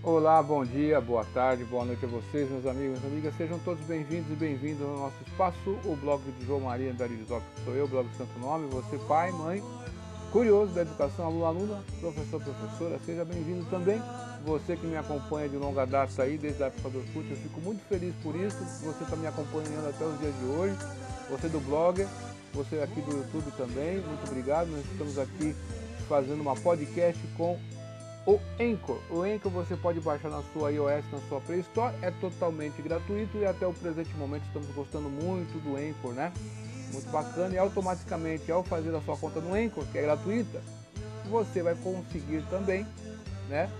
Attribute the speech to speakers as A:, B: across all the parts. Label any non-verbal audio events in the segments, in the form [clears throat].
A: Olá, bom dia, boa tarde, boa noite a vocês, meus amigos e amigas. Sejam todos bem-vindos e bem-vindos ao nosso espaço, o blog de João Maria Andarilizop, que sou eu, o blog Santo Nome, você pai, mãe, curioso da educação, aluno, aluna, professor, professora, seja bem-vindo também. Você que me acompanha de longa data aí, desde a época do Orkut, eu fico muito feliz por isso. Você está me acompanhando até os dias de hoje. Você do blogger, você aqui do YouTube também, muito obrigado. Nós estamos aqui fazendo uma podcast com o Anchor. O Anchor você pode baixar na sua iOS, na sua Play Store, é totalmente gratuito e até o presente momento estamos gostando muito do Anchor, né? Muito bacana e automaticamente ao fazer a sua conta no Anchor, que é gratuita, você vai conseguir também, né,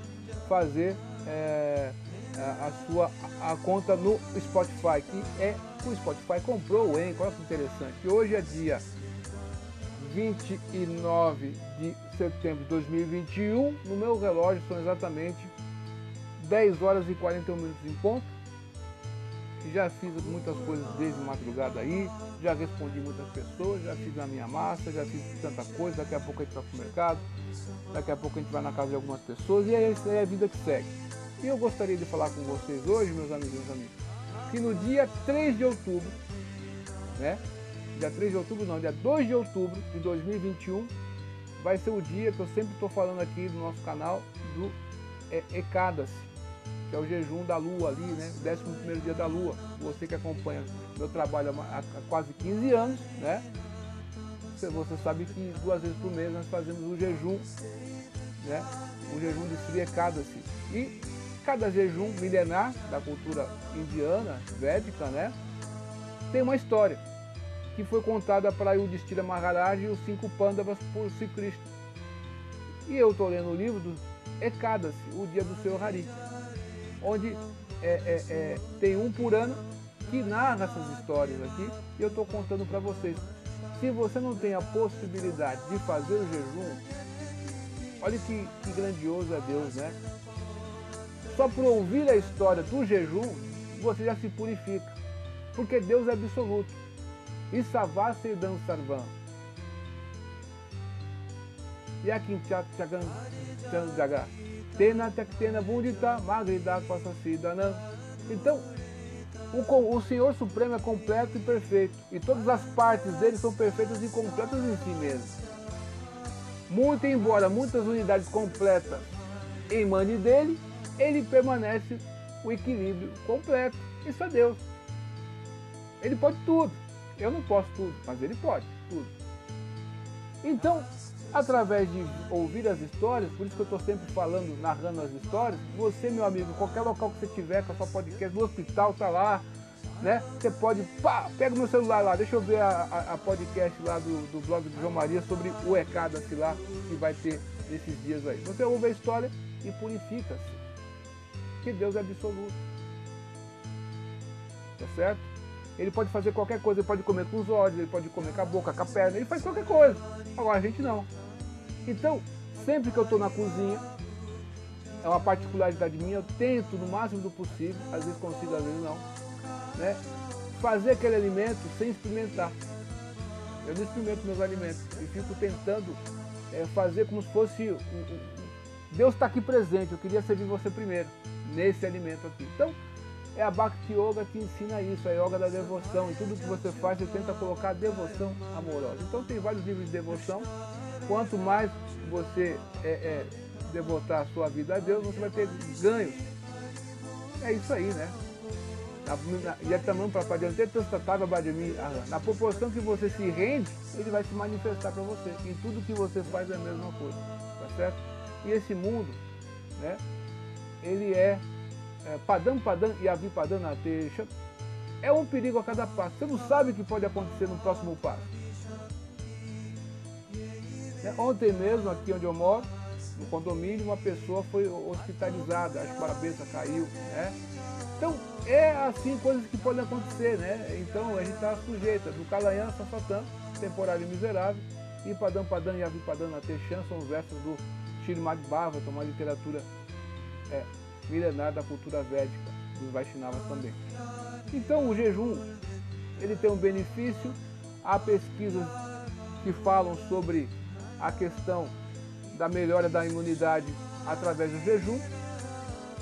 A: fazer é, a sua a conta no Spotify, que é o Spotify comprou o Anchor, olha que interessante. Hoje é dia 29 de setembro de 2021. No meu relógio são exatamente 10 horas e 41 minutos em ponto. Já fiz muitas coisas desde madrugada aí, já respondi muitas pessoas, já fiz a minha massa, já fiz tanta coisa. Daqui a pouco a gente vai para o mercado, daqui a pouco a gente vai na casa de algumas pessoas e é essa é a vida que segue. E eu gostaria de falar com vocês hoje, meus amigos e amigos, que no dia 3 de outubro, né? dia 3 de outubro não, dia 2 de outubro de 2021, vai ser o dia que eu sempre estou falando aqui no nosso canal do é, Ecadas, que é o jejum da lua ali, né? O 11 dia da lua. Você que acompanha meu trabalho há, há quase 15 anos, né? Você, você sabe que duas vezes por mês nós fazemos o jejum, né? O jejum de Sri Ekadasi. E cada jejum milenar da cultura indiana, védica, né? Tem uma história que foi contada para Yudhishthira Maharaj e os cinco Pandavas por Sri Krishna. E eu estou lendo o livro do Ekadasi, o dia do seu Hari, onde é, é, é, tem um Purana que narra essas histórias aqui e eu estou contando para vocês. Se você não tem a possibilidade de fazer o jejum, olha que, que grandioso é Deus, né? Só por ouvir a história do jejum, você já se purifica. Porque Deus é absoluto. E Savase Dan Sarvan. E aqui Chagan Chanjaga. Tena Tektena Bundita Magrida Passacidanam. Então, o, o Senhor Supremo é completo e perfeito. E todas as partes dele são perfeitas e completas em si mesmo. Muito embora muitas unidades completas emane dele, ele permanece o equilíbrio completo. Isso é Deus. Ele pode tudo. Eu não posso tudo, mas ele pode tudo. Então, através de ouvir as histórias, por isso que eu estou sempre falando, narrando as histórias, você, meu amigo, qualquer local que você tiver com a sua podcast, no hospital, tá lá, né? Você pode, pá, pega o meu celular lá, deixa eu ver a, a, a podcast lá do, do, blog do João Maria sobre o ECADA lá que vai ter nesses dias aí. Você ouve a história e purifica-se. Que Deus é absoluto. Tá certo? Ele pode fazer qualquer coisa, ele pode comer com os olhos, ele pode comer com a boca, com a perna, ele faz qualquer coisa. Agora a gente não. Então, sempre que eu estou na cozinha, é uma particularidade minha, eu tento no máximo do possível, às vezes consigo, às vezes não, né? fazer aquele alimento sem experimentar. Eu não experimento meus alimentos e fico tentando é, fazer como se fosse. Deus está aqui presente, eu queria servir você primeiro, nesse alimento aqui. Então, é a Bhakti Yoga que ensina isso, a yoga da devoção. E tudo que você faz, você tenta colocar devoção amorosa. Então tem vários livros de devoção. Quanto mais você é, é, devotar a sua vida a Deus, você vai ter ganhos. É isso aí, né? Na proporção que você se rende, ele vai se manifestar para você. Em tudo que você faz é a mesma coisa. Tá certo? E esse mundo, né? Ele é é, padam padam e avipadam na teixa, é um perigo a cada passo. Você não sabe o que pode acontecer no próximo passo. É, ontem mesmo, aqui onde eu moro, no condomínio, uma pessoa foi hospitalizada, acho que a cabeça caiu, né? Então, é assim coisas que podem acontecer, né? Então, a gente está sujeito do Calayan, Safatan, temporário miserável, e Padam Padam e Avipadam na Teixan são os versos do Shirimad Bhagavatam, uma literatura é, milenar da cultura védica, dos Vaishnavas também. Então o jejum, ele tem um benefício, há pesquisas que falam sobre a questão da melhora da imunidade através do jejum.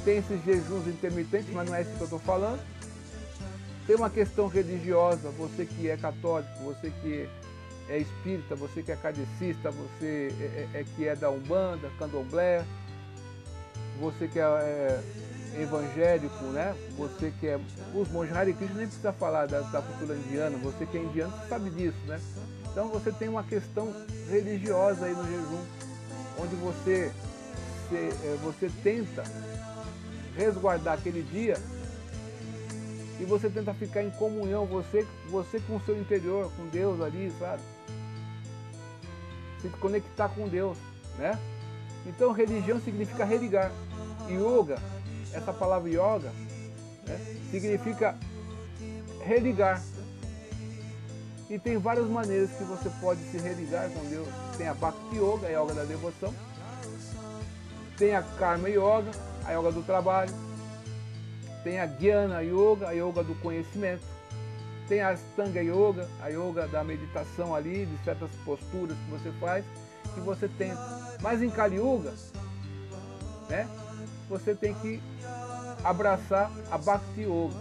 A: tem esses jejuns intermitentes, mas não é isso que eu estou falando. Tem uma questão religiosa, você que é católico, você que é espírita, você que é cadecista, você é, é, é que é da Umbanda, candomblé, você que é, é, evangélico, né? Você que é. Os monges Hare Krishna nem precisa falar da, da cultura indiana, você que é indiano sabe disso, né? Então você tem uma questão religiosa aí no jejum, onde você, você, é, você tenta resguardar aquele dia e você tenta ficar em comunhão, você, você com o seu interior, com Deus ali, sabe? Se conectar com Deus, né? Então religião significa religar. Yoga, essa palavra yoga, né, significa religar. E tem várias maneiras que você pode se religar com Deus. Tem a Bhakti Yoga, a yoga da devoção. Tem a Karma Yoga, a yoga do trabalho. Tem a Jnana Yoga, a yoga do conhecimento. Tem a Stanga Yoga, a yoga da meditação ali, de certas posturas que você faz, que você tenta. Mas em Kali Yuga, né, você tem que abraçar a Bhakti Yoga.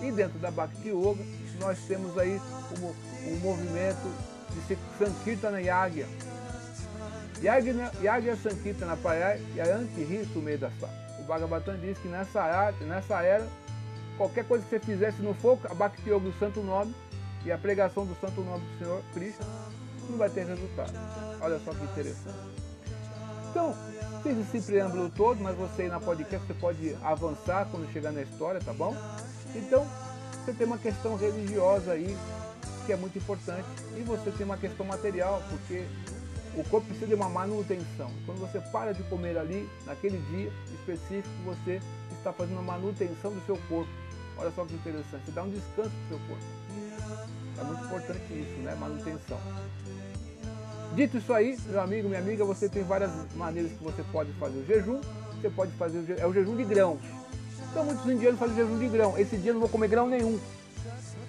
A: E dentro da Bhakti Yoga, nós temos aí o, o movimento de Sankirtana Yagya. Yagya, Yagya Sankirtana Paya Yayanti Risu Medasa. O Bhagavatam diz que nessa, arte, nessa era, qualquer coisa que você fizesse no foco, a Bhakti Yoga, o santo nome, e a pregação do santo nome do Senhor Cristo, não vai ter resultado. Olha só que interessante. Então, fiz esse preâmbulo todo, mas você aí na podcast você pode avançar quando chegar na história, tá bom? Então, você tem uma questão religiosa aí, que é muito importante, e você tem uma questão material, porque o corpo precisa de uma manutenção. Quando você para de comer ali, naquele dia específico, você está fazendo uma manutenção do seu corpo. Olha só que interessante, você dá um descanso para o seu corpo. É muito importante isso, né? Manutenção. Dito isso aí, meu amigo, minha amiga, você tem várias maneiras que você pode fazer o jejum. Você pode fazer o, é o jejum de grãos. Então muitos indianos fazem jejum de grão. Esse dia eu não vou comer grão nenhum.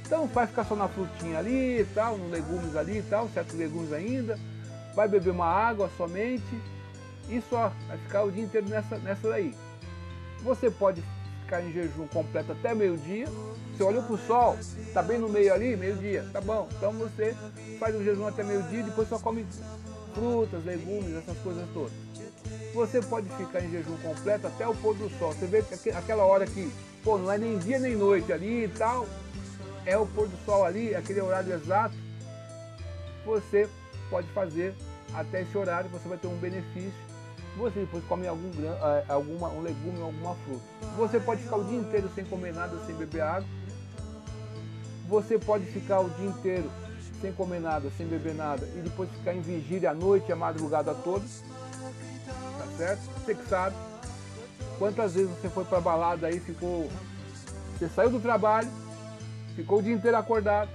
A: Então vai ficar só na frutinha ali e tal, nos legumes ali e tal, certos legumes ainda. Vai beber uma água somente e só. Vai ficar o dia inteiro nessa, nessa daí. Você pode ficar em jejum completo até meio-dia. Você olhou para o sol, está bem no meio ali, meio-dia, tá bom. Então você faz o jejum até meio-dia e depois só come frutas, legumes, essas coisas todas. Você pode ficar em jejum completo até o pôr do sol. Você vê que aquela hora que, pô, não é nem dia nem noite ali e tal, é o pôr do sol ali, aquele horário exato. Você pode fazer até esse horário, você vai ter um benefício você depois come algum é, alguma, um legume alguma fruta. Você pode ficar o dia inteiro sem comer nada, sem beber água. Você pode ficar o dia inteiro sem comer nada, sem beber nada e depois ficar em vigília à noite, a madrugada toda. Tá certo? Você que sabe. Quantas vezes você foi pra balada aí, ficou. Você saiu do trabalho, ficou o dia inteiro acordado,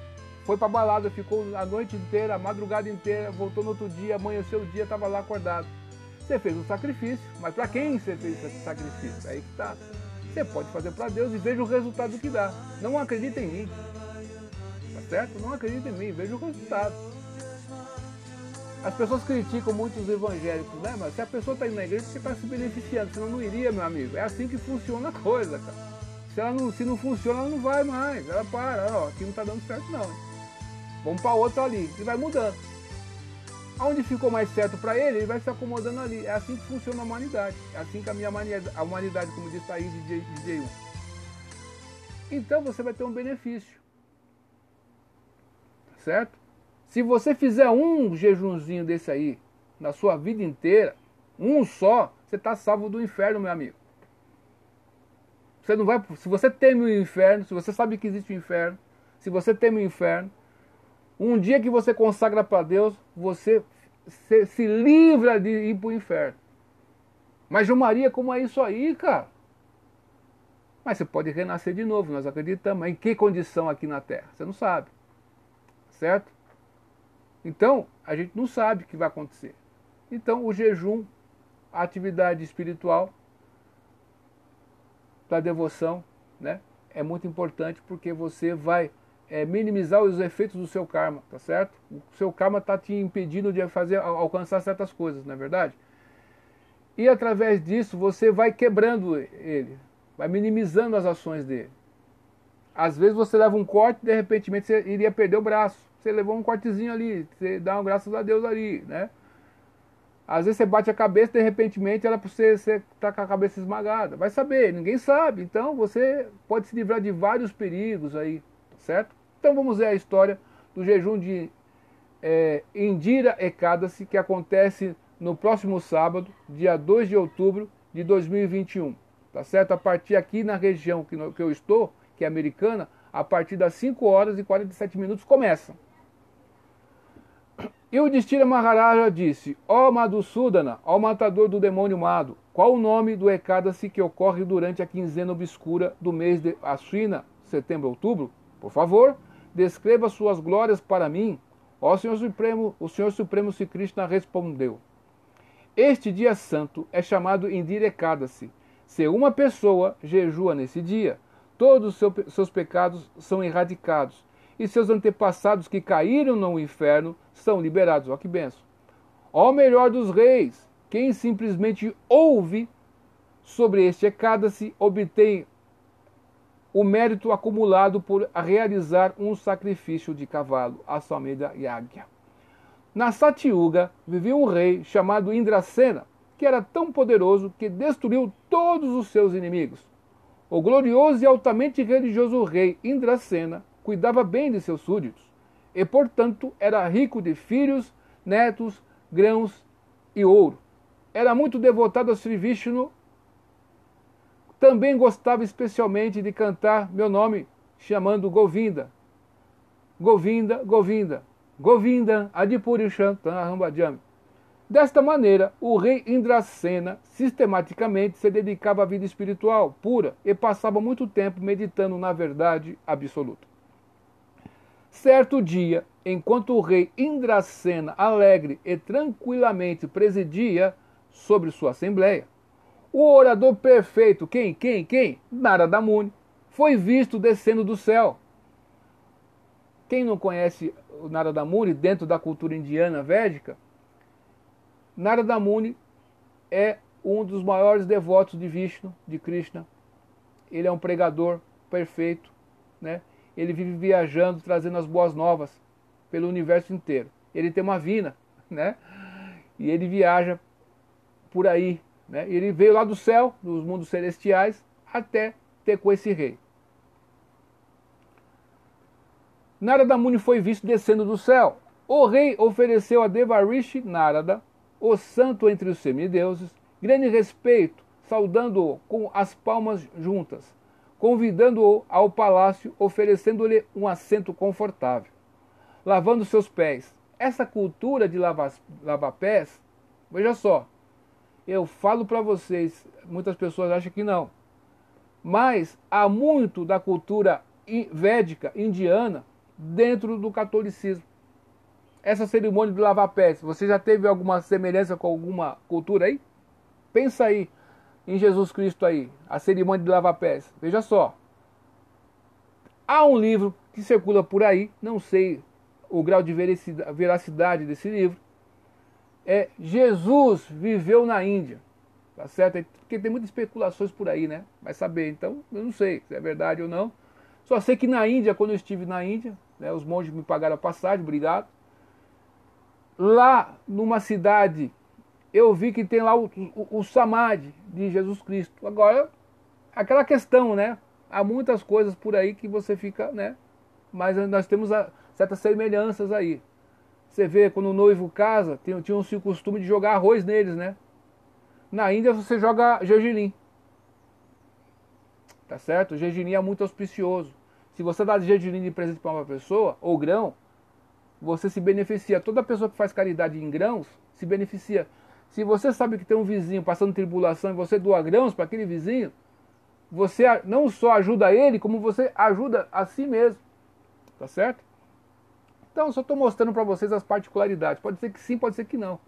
A: foi pra balada, ficou a noite inteira, a madrugada inteira, voltou no outro dia, amanheceu o dia, estava lá acordado. Você fez um sacrifício, mas para quem você fez esse sacrifício? Aí que está. Você pode fazer para Deus e veja o resultado que dá. Não acredita em mim. Tá certo? Não acredita em mim, veja o resultado. As pessoas criticam muito os evangélicos, né? Mas se a pessoa está indo na igreja, você está se beneficiando, senão não iria, meu amigo. É assim que funciona a coisa, cara. Se, ela não, se não funciona, ela não vai mais. Ela para, ó, aqui não está dando certo não. Vamos para outro ali. E vai mudando. Onde ficou mais certo para ele, ele vai se acomodando ali. É assim que funciona a humanidade. É assim que a minha a humanidade, como diz aí de DJ1. Então você vai ter um benefício. Certo? Se você fizer um jejunzinho desse aí na sua vida inteira, um só, você está salvo do inferno, meu amigo. Você não vai, se você teme o inferno, se você sabe que existe o inferno, se você teme o inferno, um dia que você consagra para Deus, você se, se, livra de ir para o inferno. Mas João Maria, como é isso aí, cara? Mas você pode renascer de novo, nós acreditamos. Em que condição aqui na Terra? Você não sabe. Certo? Então, a gente não sabe o que vai acontecer. Então, o jejum, a atividade espiritual da devoção, né, é muito importante porque você vai é, minimizar os efeitos do seu karma, tá certo? O seu karma está te impedindo de fazer alcançar certas coisas, não é verdade? E através disso você vai quebrando ele, vai minimizando as ações dele. Às vezes você leva um corte, de repente você iria perder o braço. Você levou um cortezinho ali, você dá um graças a Deus ali, né? Às vezes você bate a cabeça, de repente para você estar tá com a cabeça esmagada. Vai saber, ninguém sabe. Então você pode se livrar de vários perigos aí, certo? Então vamos ver a história do jejum de é, Indira Ekadasi, que acontece no próximo sábado, dia 2 de outubro de 2021. Tá certo? A partir aqui na região que, que eu estou, que é americana, a partir das 5 horas e 47 minutos começa. E o Destira Maharaja disse, ó oh Madhusudana, ó matador do demônio Mado, qual o nome do Ekadasi que ocorre durante a quinzena obscura do mês de Ashwina, setembro, outubro? Por favor, descreva suas glórias para mim. Ó Senhor Supremo, o Senhor Supremo Sri Krishna respondeu. Este dia santo é chamado Indira Ekadasi. Se uma pessoa jejua nesse dia, todos os seus pecados são erradicados e seus antepassados que caíram no inferno são liberados. Olha que benção. Ó melhor dos reis, quem simplesmente ouve sobre este Ekadasi obtém o mérito acumulado por realizar um sacrifício de cavalo, a Sameda Yagya. Na Satyuga vivia um rei chamado Indrasena, que era tão poderoso que destruiu todos os seus inimigos. O glorioso e altamente religioso rei Indrasena cuidava bem de seus súditos e, portanto, era rico de filhos, netos, grãos e ouro. Era muito devotado a Sri Vishnu. Também gostava especialmente de cantar meu nome, chamando Govinda. Govinda, Govinda, Govinda, Adipuri Shantarambhajami. Desta maneira, o rei Indrasena sistematicamente se dedicava à vida espiritual pura e passava muito tempo meditando na verdade absoluta. Certo dia, enquanto o rei Indracena, alegre e tranquilamente presidia sobre sua assembleia, o orador perfeito, quem, quem, quem? Narada Muni, foi visto descendo do céu. Quem não conhece o Narada Muni dentro da cultura indiana védica, Narada Muni é um dos maiores devotos de Vishnu, de Krishna. Ele é um pregador perfeito, né? ele vive viajando, trazendo as boas novas pelo universo inteiro. Ele tem uma vina, né? E ele viaja por aí, né? Ele veio lá do céu, dos mundos celestiais, até ter com esse rei. Narada Muni foi visto descendo do céu. O rei ofereceu a Devarishi Narada, o santo entre os semideuses, grande respeito, saudando-o com as palmas juntas convidando-o ao palácio, oferecendo-lhe um assento confortável, lavando seus pés. Essa cultura de lavar, lavar pés, veja só, eu falo para vocês, muitas pessoas acham que não, mas há muito da cultura védica indiana dentro do catolicismo. Essa cerimônia de lavar pés, você já teve alguma semelhança com alguma cultura aí? Pensa aí em Jesus Cristo aí, a cerimônia de lavar pés. Veja só. Há um livro que circula por aí, não sei o grau de veracidade desse livro. É Jesus viveu na Índia. Tá certo? Porque tem muitas especulações por aí, né? Vai saber. Então, eu não sei se é verdade ou não. Só sei que na Índia, quando eu estive na Índia, né, os monges me pagaram a passagem, obrigado. Lá numa cidade eu vi que tem lá o, o, o Samadhi de Jesus Cristo. Agora, aquela questão, né? Há muitas coisas por aí que você fica, né? Mas nós temos a, certas semelhanças aí. Você vê quando o noivo casa, tinham-se o costume de jogar arroz neles, né? Na Índia você joga gergelim. Tá certo? O gergelim é muito auspicioso. Se você dá gergelim de presente para uma pessoa, ou grão, você se beneficia. Toda pessoa que faz caridade em grãos se beneficia. Se você sabe que tem um vizinho passando tribulação e você doa grãos para aquele vizinho, você não só ajuda ele, como você ajuda a si mesmo. Tá certo? Então, eu só estou mostrando para vocês as particularidades. Pode ser que sim, pode ser que não.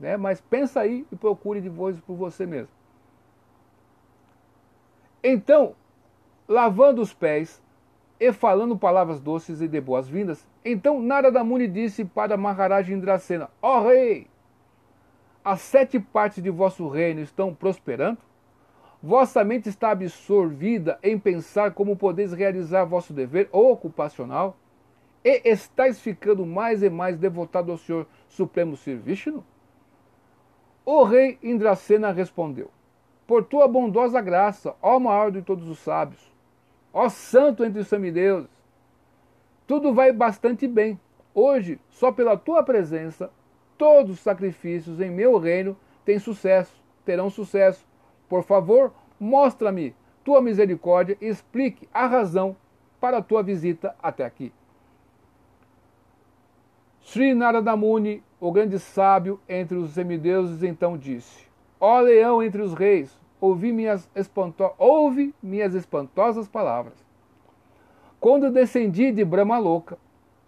A: Né? Mas pensa aí e procure de voz por você mesmo. Então, lavando os pés e falando palavras doces e de boas-vindas, então Narada Muni disse para Maharaj Indrasena, ó oh, rei, as sete partes de vosso reino estão prosperando? Vossa mente está absorvida em pensar como podeis realizar vosso dever ocupacional? E estáis ficando mais e mais devotado ao Senhor Supremo Sir Vishnu? O rei Indracena respondeu: Por tua bondosa graça, ó maior de todos os sábios, ó santo entre os semideuses, tudo vai bastante bem. Hoje, só pela tua presença, todos os sacrifícios em meu reino têm sucesso, terão sucesso. Por favor, mostra-me tua misericórdia e explique a razão para a tua visita até aqui. Sri Narada Muni, o grande sábio entre os semideuses, então disse: Ó leão entre os reis, ouvi minhas, espanto... ouve minhas espantosas palavras. Quando descendi de Brahma Louca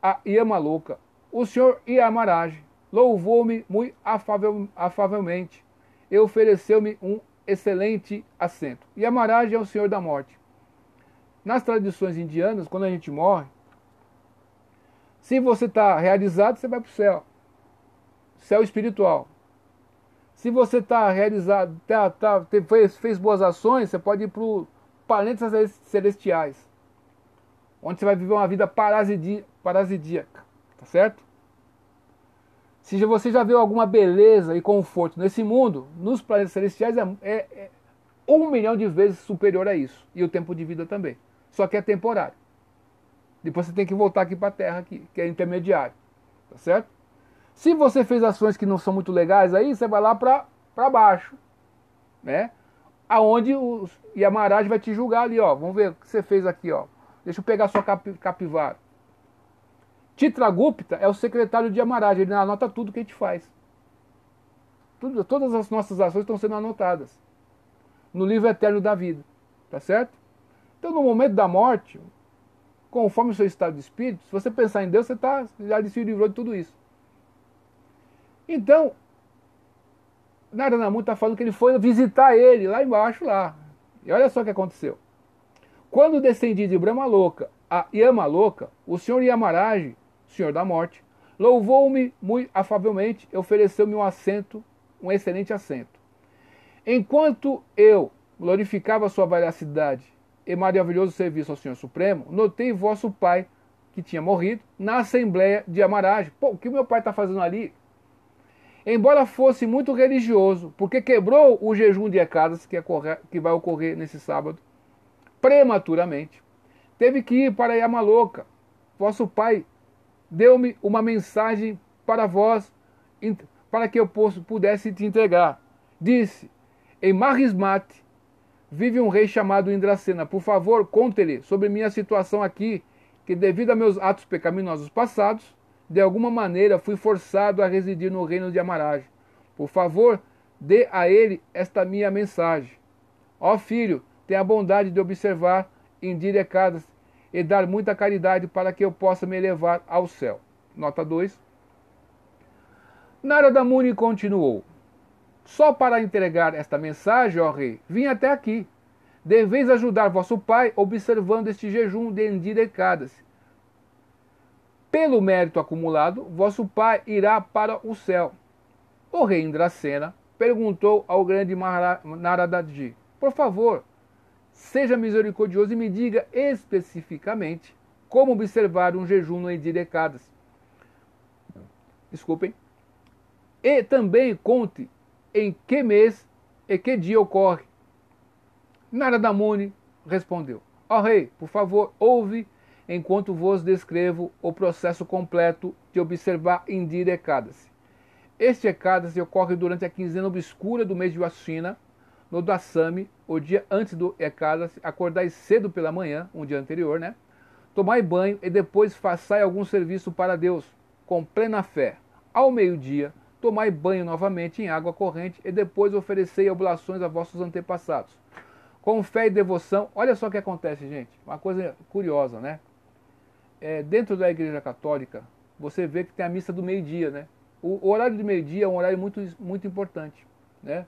A: a Yamaloka, o senhor Yamaraj louvou-me muito afavel, afavelmente e ofereceu-me um excelente assento. Yamaraj é o senhor da morte. Nas tradições indianas, quando a gente morre, se você está realizado, você vai para o céu. Céu espiritual. Se você está realizado, tá, tá, fez, fez boas ações, você pode ir para os celestiais. Onde você vai viver uma vida parasidíaca. Tá certo? Se você já viu alguma beleza e conforto nesse mundo, nos planetas celestiais é, é, é um milhão de vezes superior a isso. E o tempo de vida também. Só que é temporário. Depois você tem que voltar aqui para a Terra, aqui, que é intermediário. Tá certo? Se você fez ações que não são muito legais, aí você vai lá para baixo. Né? Aonde o Yamaraj vai te julgar ali, ó. Vamos ver o que você fez aqui, ó. Deixa eu pegar sua cap, capivara. Titragupta é o secretário de Yamaraj, ele anota tudo que a gente faz. Tudo, todas as nossas ações estão sendo anotadas no livro eterno da vida. Tá certo? Então, no momento da morte, conforme o seu estado de espírito, se você pensar em Deus, você tá, já se livrou de tudo isso. Então, Naranamu está falando que ele foi visitar ele lá embaixo, lá. E olha só o que aconteceu. Quando descendi de Brahma Louca a Yama Louca, o senhor Yamaraj, senhor da morte, louvou-me muito afavelmente e ofereceu-me um assento, um excelente assento. Enquanto eu glorificava sua veracidade e maravilhoso serviço ao Senhor Supremo, notei vosso pai, que tinha morrido, na Assembleia de Amaraj. Pô, o que meu pai está fazendo ali? Embora fosse muito religioso, porque quebrou o jejum de Ecadas, que, é que vai ocorrer nesse sábado, prematuramente, teve que ir para Yamaloca. Vosso pai deu-me uma mensagem para vós, para que eu pudesse te entregar. Disse, em Marismate, vive um rei chamado Indracena. Por favor, conte-lhe sobre minha situação aqui, que devido a meus atos pecaminosos passados, de alguma maneira fui forçado a residir no reino de Amaraj. Por favor, dê a ele esta minha mensagem. Ó filho, tenha a bondade de observar indirecadas e dar muita caridade para que eu possa me elevar ao céu. Nota 2. Narada Muni continuou. Só para entregar esta mensagem, ó rei, vim até aqui. Deveis ajudar vosso pai observando este jejum de endirecadas. Pelo mérito acumulado, vosso pai irá para o céu. O rei Indracena perguntou ao grande Naradaji: Por favor, seja misericordioso e me diga especificamente como observar um jejum no endirecadas. Desculpem. E também conte em que mês e que dia ocorre? Narada Muni respondeu: Ó oh, rei, por favor, ouve enquanto vos descrevo o processo completo de observar Indira Ekadasi. Este Ekadasi ocorre durante a quinzena obscura do mês de Ashina, no Dasami, o dia antes do Ekadasi, acordai cedo pela manhã, um dia anterior, né? Tomai banho e depois façai algum serviço para Deus, com plena fé. Ao meio-dia, tomai banho novamente em água corrente e depois oferecei oblações a vossos antepassados. Com fé e devoção, olha só o que acontece, gente. Uma coisa curiosa, né? É, dentro da Igreja Católica, você vê que tem a missa do meio-dia, né? O, horário de meio-dia é um horário muito, muito importante, né?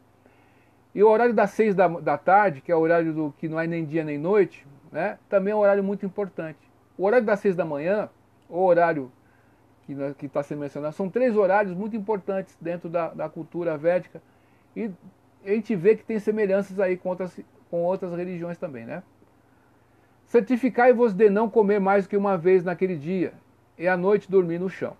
A: E o horário das seis da, da tarde, que é o horário do que não é nem dia nem noite, né? Também é um horário muito importante. O horário das seis da manhã, o horário que está sendo mencionado. São três horários muito importantes dentro da, da cultura védica e a gente vê que tem semelhanças aí com outras, com outras religiões também, né? Certificai-vos de não comer mais do que uma vez naquele dia, e à noite dormir no chão.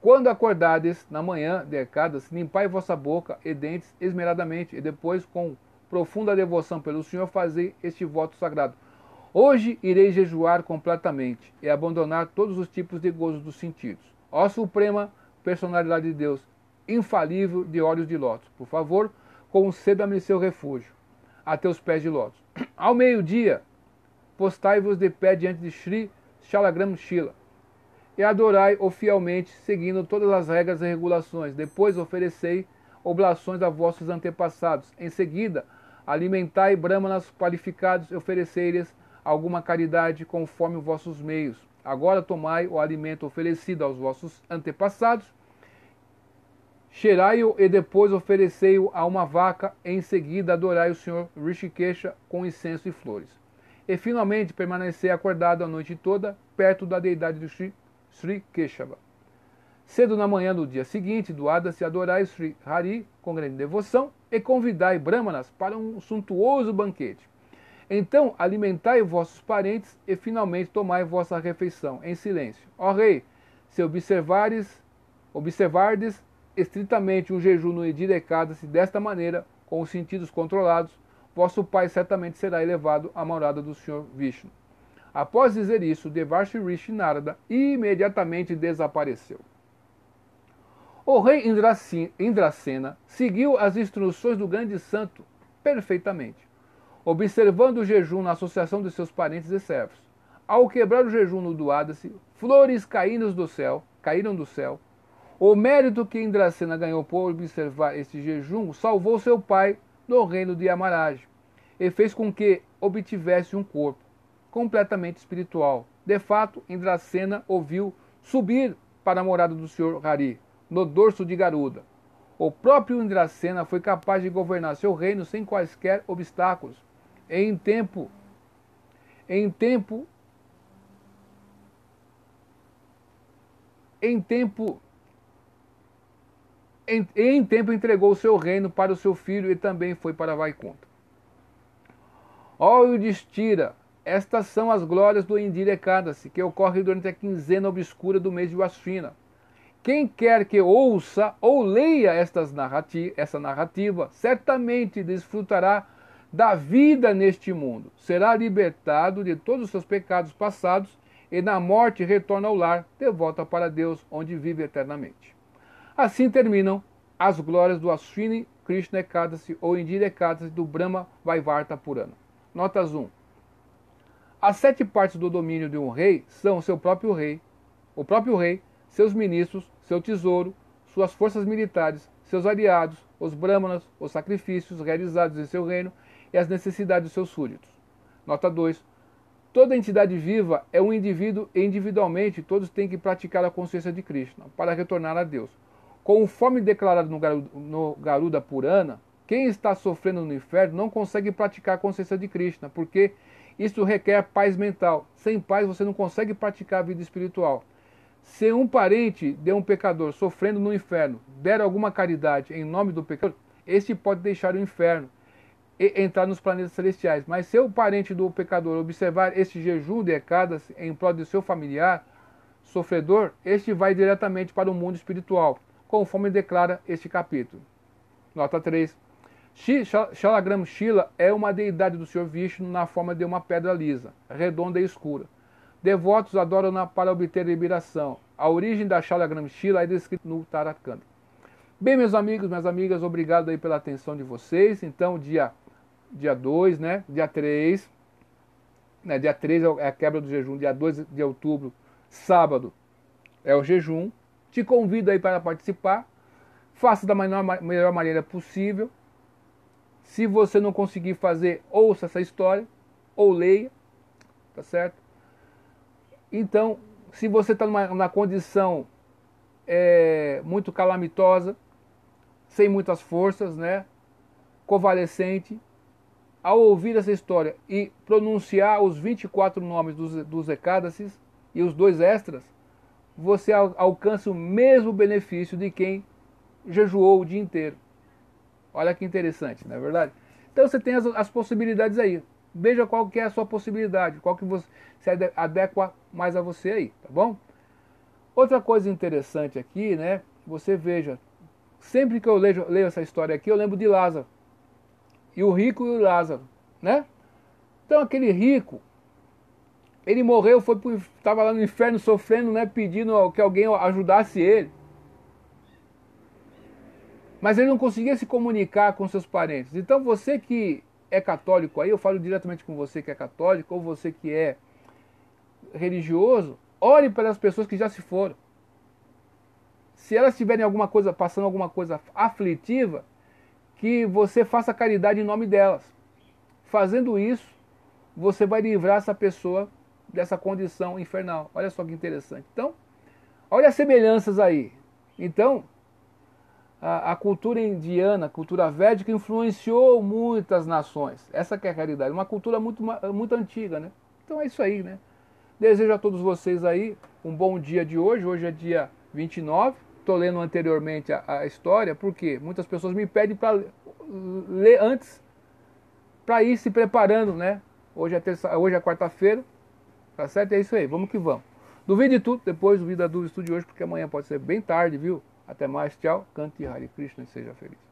A: Quando acordardes na manhã de limpai vossa boca e dentes esmeradamente, e depois, com profunda devoção pelo Senhor, fazei este voto sagrado. Hoje irei jejuar completamente e abandonar todos os tipos de gozos dos sentidos. Ó Suprema Personalidade de Deus, infalível de olhos de lótus, por favor, conceda-me seu refúgio, a teus pés de lótus. [clears throat] Ao meio-dia, postai-vos de pé diante de Sri Shalagram Shila e adorai-o fielmente, seguindo todas as regras e regulações. Depois oferecei oblações a vossos antepassados. Em seguida, alimentai brahmanas qualificados e oferecei-lhes alguma caridade conforme os vossos meios. Agora tomai o alimento oferecido aos vossos antepassados, cheirai-o e depois oferecei-o a uma vaca. Em seguida, adorai o Senhor Rishikesha com incenso e flores. E finalmente permanecei acordado a noite toda, perto da deidade do Sri, Sri Keshava. Cedo na manhã do dia seguinte, doada-se adorai Sri Hari com grande devoção e convidai Brahmanas para um suntuoso banquete. Então alimentai vossos parentes e finalmente tomai vossa refeição em silêncio. Ó rei, se observares, observardes estritamente um jejum no Edirecada-se desta maneira, com os sentidos controlados, vosso pai certamente será elevado à morada do Senhor Vishnu. Após dizer isso, Devarshi Rishi Narada imediatamente desapareceu. O rei Indracena seguiu as instruções do grande santo perfeitamente observando o jejum na associação de seus parentes e servos. Ao quebrar o jejum no Duádace, flores caíram do céu, caíram do céu. O mérito que Indracena ganhou por observar este jejum salvou seu pai do reino de Amaraj e fez com que obtivesse um corpo completamente espiritual. De fato, Indracena ouviu subir para a morada do Senhor Hari, no dorso de Garuda. O próprio Indracena foi capaz de governar seu reino sem quaisquer obstáculos em tempo, em tempo, em tempo, em, em tempo entregou o seu reino para o seu filho e também foi para Vaikunta. Ó Yudhishthira, estas são as glórias do Indira Ekadasi, que ocorre durante a quinzena obscura do mês de Ashwina. Quem quer que ouça ou leia estas narrati essa narrativa, certamente desfrutará da vida neste mundo. Será libertado de todos os seus pecados passados e na morte retorna ao lar, de volta para Deus, onde vive eternamente. Assim terminam as glórias do Ashwini Krishna Ekadasi ou Indira Ekadasi do Brahma Vaivarta Purana. Notas 1. As sete partes do domínio de um rei são seu próprio rei, o próprio rei, seus ministros, seu tesouro, suas forças militares, seus aliados, os brahmanas, os sacrifícios realizados em seu reino e as necessidades dos seus súditos. Nota 2. Toda entidade viva é um indivíduo e individualmente todos têm que praticar a consciência de Krishna para retornar a Deus. Conforme declarado no Garuda Purana, quem está sofrendo no inferno não consegue praticar a consciência de Krishna, porque isso requer paz mental. Sem paz você não consegue praticar a vida espiritual. Se um parente de um pecador sofrendo no inferno der alguma caridade em nome do pecador, este pode deixar o inferno entrar nos planetas celestiais. Mas se o parente do pecador observar este jejum de em prol de seu familiar sofredor, este vai diretamente para o mundo espiritual, conforme declara este capítulo. Nota 3. Shalagram Shila é uma deidade do Senhor Vishnu na forma de uma pedra lisa, redonda e escura. Devotos adoram-na para obter liberação. A origem da Shalagram Shila é descrita no Tarakanda. Bem, meus amigos, minhas amigas, obrigado aí pela atenção de vocês. Então, dia dia 2, né? Dia 3. Né? Dia 3 é, é a quebra do jejum. Dia 2 de outubro, sábado, é o jejum. Te convido aí para participar. Faça da melhor, melhor maneira possível. Se você não conseguir fazer, ouça essa história ou leia, tá certo? Então, se você está numa condição é, muito calamitosa, sem muitas forças, né? Convalescente, ao ouvir essa história e pronunciar os 24 nomes dos, dos e os dois extras, você alcança o mesmo benefício de quem jejuou o dia inteiro. Olha que interessante, não é verdade? Então você tem as, as possibilidades aí. Veja qual que é a sua possibilidade, qual que você se adequa mais a você aí, tá bom? Outra coisa interessante aqui, né? Você veja, sempre que eu leio, leio essa história aqui, eu lembro de Lázaro. E o rico e o Lázaro, né? Então aquele rico, ele morreu, foi estava lá no inferno sofrendo, né, pedindo que alguém ajudasse ele. Mas ele não conseguia se comunicar com seus parentes. Então você que é católico aí, eu falo diretamente com você que é católico, ou você que é religioso, ore pelas pessoas que já se foram. Se elas tiverem alguma coisa, passando alguma coisa aflitiva, que você faça caridade em nome delas. Fazendo isso, você vai livrar essa pessoa dessa condição infernal. Olha só que interessante. Então, olha as semelhanças aí. Então, a, a, cultura indiana, a cultura védica, influenciou muitas nações. Essa é a realidade. Uma cultura muito, muito antiga, né? Então é isso aí, né? Desejo a todos vocês aí um bom dia de hoje. Hoje é dia 29. Estou lendo anteriormente a, a, história, porque muitas pessoas me pedem para ler antes, para ir se preparando, né? Hoje é, terça, hoje é quarta-feira, tá certo? É isso aí, vamos que vamos. Duvide de tudo, depois duvida do estudo de hoje, porque amanhã pode ser bem tarde, viu? Até mais, tchau. Cante Hare Krishna e seja feliz.